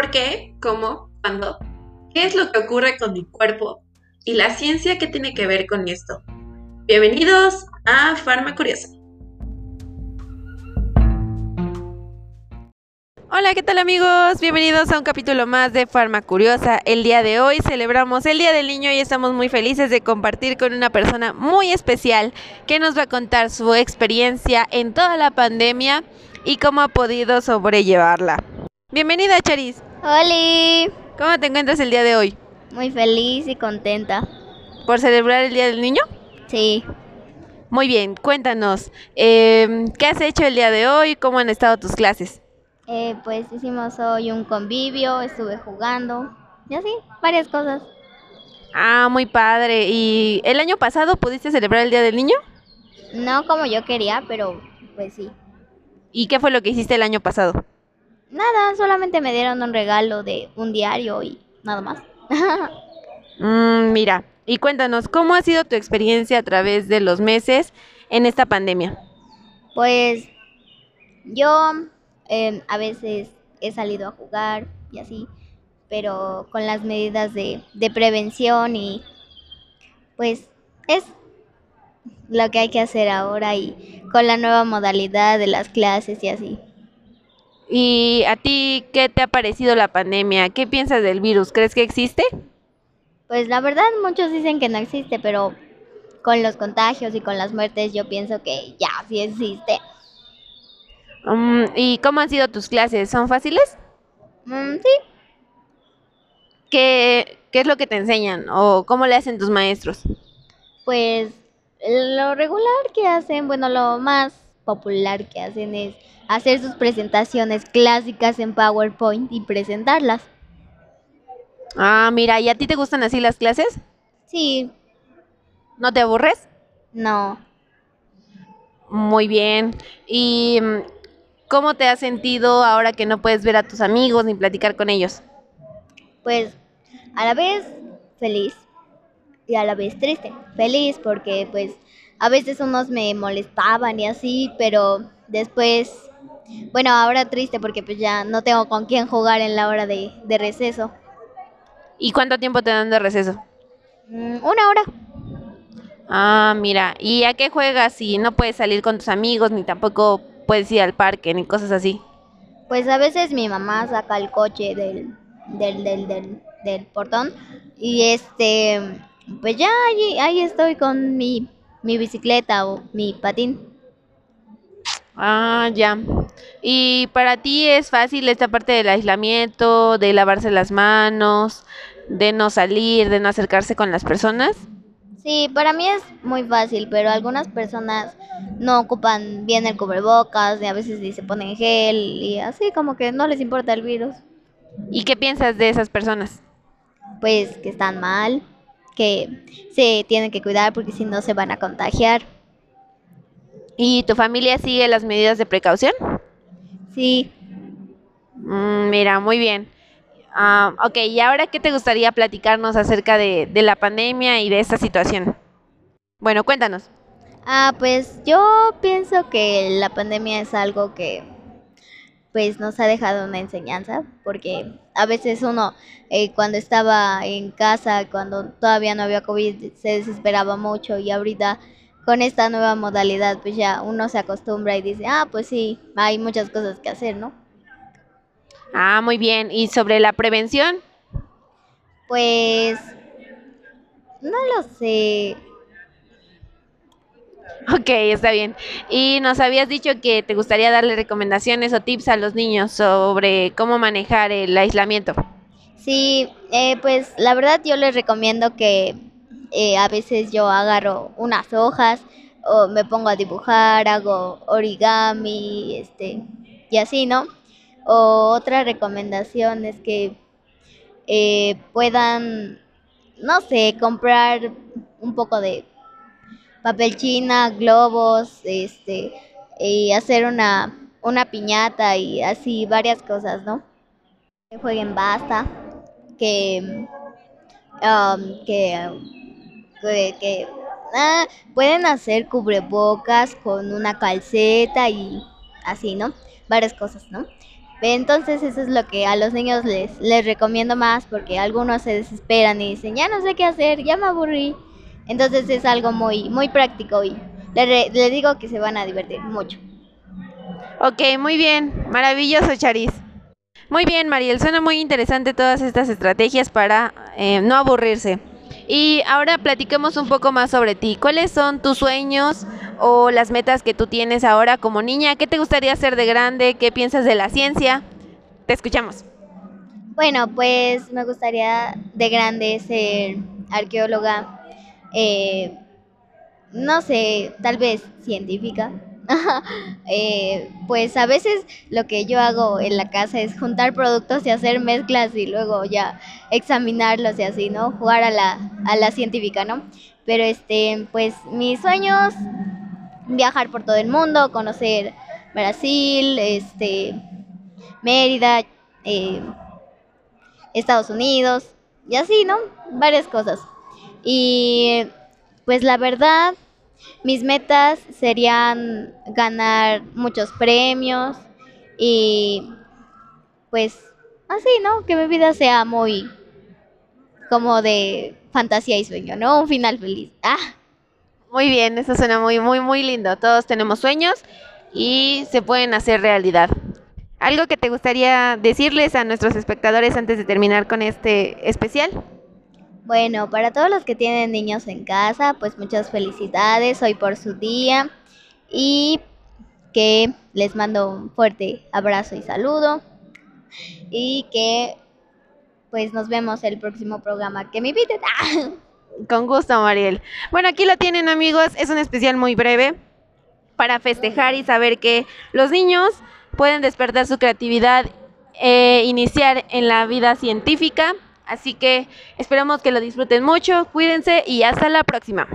por qué, cómo, cuándo, qué es lo que ocurre con mi cuerpo y la ciencia que tiene que ver con esto. Bienvenidos a Farma Curiosa. Hola, ¿qué tal amigos? Bienvenidos a un capítulo más de Farma Curiosa. El día de hoy celebramos el Día del Niño y estamos muy felices de compartir con una persona muy especial que nos va a contar su experiencia en toda la pandemia y cómo ha podido sobrellevarla. Bienvenida, Charis. Hola. ¿Cómo te encuentras el día de hoy? Muy feliz y contenta. ¿Por celebrar el Día del Niño? Sí. Muy bien, cuéntanos, eh, ¿qué has hecho el día de hoy? ¿Cómo han estado tus clases? Eh, pues hicimos hoy un convivio, estuve jugando y así, varias cosas. Ah, muy padre. ¿Y el año pasado pudiste celebrar el Día del Niño? No como yo quería, pero pues sí. ¿Y qué fue lo que hiciste el año pasado? Nada, solamente me dieron un regalo de un diario y nada más. mm, mira, y cuéntanos, ¿cómo ha sido tu experiencia a través de los meses en esta pandemia? Pues yo eh, a veces he salido a jugar y así, pero con las medidas de, de prevención y pues es lo que hay que hacer ahora y con la nueva modalidad de las clases y así. ¿Y a ti qué te ha parecido la pandemia? ¿Qué piensas del virus? ¿Crees que existe? Pues la verdad muchos dicen que no existe, pero con los contagios y con las muertes yo pienso que ya sí existe. Um, ¿Y cómo han sido tus clases? ¿Son fáciles? Mm, sí. ¿Qué, ¿Qué es lo que te enseñan o cómo le hacen tus maestros? Pues lo regular que hacen, bueno, lo más popular que hacen es hacer sus presentaciones clásicas en PowerPoint y presentarlas. Ah, mira, ¿y a ti te gustan así las clases? Sí. ¿No te aburres? No. Muy bien. ¿Y mm, cómo te has sentido ahora que no puedes ver a tus amigos ni platicar con ellos? Pues a la vez feliz y a la vez triste. Feliz porque pues a veces unos me molestaban y así, pero después, bueno, ahora triste porque pues ya no tengo con quién jugar en la hora de, de receso. ¿Y cuánto tiempo te dan de receso? Mm, una hora. Ah, mira, ¿y a qué juegas si no puedes salir con tus amigos ni tampoco puedes ir al parque ni cosas así? Pues a veces mi mamá saca el coche del, del, del, del, del portón y este, pues ya ahí, ahí estoy con mi, mi bicicleta o mi patín. Ah, ya. ¿Y para ti es fácil esta parte del aislamiento, de lavarse las manos, de no salir, de no acercarse con las personas? Sí, para mí es muy fácil, pero algunas personas no ocupan bien el cubrebocas y a veces se ponen gel y así como que no les importa el virus. ¿Y qué piensas de esas personas? Pues que están mal, que se tienen que cuidar porque si no se van a contagiar. ¿Y tu familia sigue las medidas de precaución? Sí. Mm, mira, muy bien. Ah, ok, ¿y ahora qué te gustaría platicarnos acerca de, de la pandemia y de esta situación? Bueno, cuéntanos. Ah, pues yo pienso que la pandemia es algo que pues nos ha dejado una enseñanza, porque a veces uno eh, cuando estaba en casa, cuando todavía no había COVID, se desesperaba mucho y ahorita con esta nueva modalidad, pues ya uno se acostumbra y dice, ah, pues sí, hay muchas cosas que hacer, ¿no? Ah, muy bien. ¿Y sobre la prevención? Pues no lo sé. Ok, está bien. Y nos habías dicho que te gustaría darle recomendaciones o tips a los niños sobre cómo manejar el aislamiento. Sí, eh, pues la verdad yo les recomiendo que eh, a veces yo agarro unas hojas o me pongo a dibujar, hago origami, este, y así, ¿no? O otra recomendación es que eh, puedan, no sé, comprar un poco de papel china, globos, este, y hacer una, una piñata y así varias cosas, ¿no? Que jueguen basta, que, um, que, que, que ah, pueden hacer cubrebocas con una calceta y así, ¿no? Varias cosas, ¿no? Entonces eso es lo que a los niños les, les recomiendo más porque algunos se desesperan y dicen, ya no sé qué hacer, ya me aburrí. Entonces es algo muy, muy práctico y les, les digo que se van a divertir mucho. Ok, muy bien, maravilloso Charis. Muy bien, Mariel, suena muy interesante todas estas estrategias para eh, no aburrirse. Y ahora platicemos un poco más sobre ti. ¿Cuáles son tus sueños o las metas que tú tienes ahora como niña? ¿Qué te gustaría hacer de grande? ¿Qué piensas de la ciencia? Te escuchamos. Bueno, pues me gustaría de grande ser arqueóloga, eh, no sé, tal vez científica. Eh, pues a veces lo que yo hago en la casa es juntar productos y hacer mezclas y luego ya examinarlos y así, ¿no? Jugar a la, a la científica, ¿no? Pero este, pues mis sueños, viajar por todo el mundo, conocer Brasil, este, Mérida, eh, Estados Unidos y así, ¿no? Varias cosas. Y pues la verdad mis metas serían ganar muchos premios y pues así, ¿no? Que mi vida sea muy como de fantasía y sueño, ¿no? Un final feliz. Ah. Muy bien, eso suena muy, muy, muy lindo. Todos tenemos sueños y se pueden hacer realidad. ¿Algo que te gustaría decirles a nuestros espectadores antes de terminar con este especial? Bueno, para todos los que tienen niños en casa, pues muchas felicidades hoy por su día. Y que les mando un fuerte abrazo y saludo. Y que pues nos vemos el próximo programa. Que me inviten. Con gusto, Mariel. Bueno, aquí lo tienen amigos, es un especial muy breve para festejar y saber que los niños pueden despertar su creatividad e iniciar en la vida científica Así que esperamos que lo disfruten mucho, cuídense y hasta la próxima.